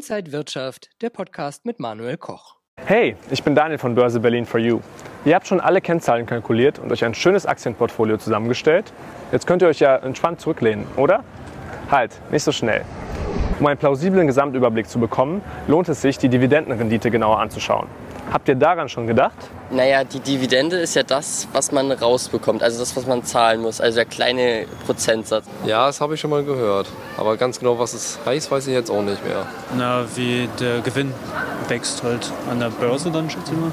Inside Wirtschaft, der Podcast mit Manuel Koch. Hey, ich bin Daniel von Börse Berlin for You. Ihr habt schon alle Kennzahlen kalkuliert und euch ein schönes Aktienportfolio zusammengestellt. Jetzt könnt ihr euch ja entspannt zurücklehnen, oder? Halt, nicht so schnell. Um einen plausiblen Gesamtüberblick zu bekommen, lohnt es sich, die Dividendenrendite genauer anzuschauen. Habt ihr daran schon gedacht? Naja, die Dividende ist ja das, was man rausbekommt, also das, was man zahlen muss, also der kleine Prozentsatz. Ja, das habe ich schon mal gehört. Aber ganz genau, was es heißt, weiß ich jetzt auch nicht mehr. Na, wie der Gewinn wächst halt an der Börse dann, schätze ich mal.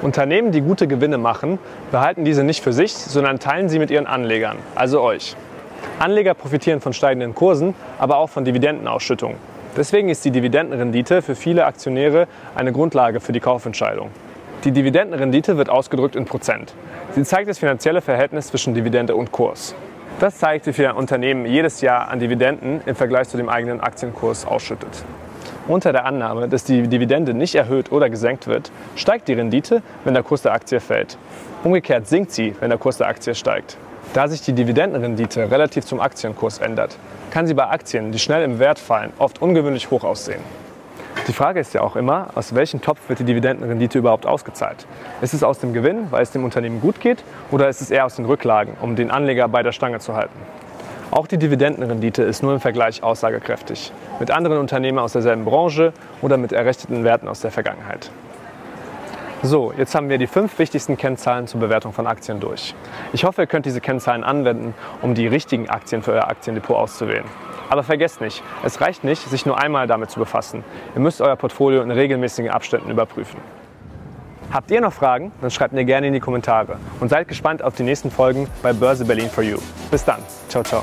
Unternehmen, die gute Gewinne machen, behalten diese nicht für sich, sondern teilen sie mit ihren Anlegern, also euch. Anleger profitieren von steigenden Kursen, aber auch von Dividendenausschüttungen. Deswegen ist die Dividendenrendite für viele Aktionäre eine Grundlage für die Kaufentscheidung. Die Dividendenrendite wird ausgedrückt in Prozent. Sie zeigt das finanzielle Verhältnis zwischen Dividende und Kurs. Das zeigt, wie viel ein Unternehmen jedes Jahr an Dividenden im Vergleich zu dem eigenen Aktienkurs ausschüttet. Unter der Annahme, dass die Dividende nicht erhöht oder gesenkt wird, steigt die Rendite, wenn der Kurs der Aktie fällt. Umgekehrt sinkt sie, wenn der Kurs der Aktie steigt. Da sich die Dividendenrendite relativ zum Aktienkurs ändert, kann sie bei Aktien, die schnell im Wert fallen, oft ungewöhnlich hoch aussehen. Die Frage ist ja auch immer, aus welchem Topf wird die Dividendenrendite überhaupt ausgezahlt? Ist es aus dem Gewinn, weil es dem Unternehmen gut geht, oder ist es eher aus den Rücklagen, um den Anleger bei der Stange zu halten? Auch die Dividendenrendite ist nur im Vergleich aussagekräftig, mit anderen Unternehmen aus derselben Branche oder mit errechneten Werten aus der Vergangenheit. So, jetzt haben wir die fünf wichtigsten Kennzahlen zur Bewertung von Aktien durch. Ich hoffe, ihr könnt diese Kennzahlen anwenden, um die richtigen Aktien für euer Aktiendepot auszuwählen. Aber vergesst nicht, es reicht nicht, sich nur einmal damit zu befassen. Ihr müsst euer Portfolio in regelmäßigen Abständen überprüfen. Habt ihr noch Fragen? Dann schreibt mir gerne in die Kommentare und seid gespannt auf die nächsten Folgen bei Börse Berlin for You. Bis dann. Ciao, ciao.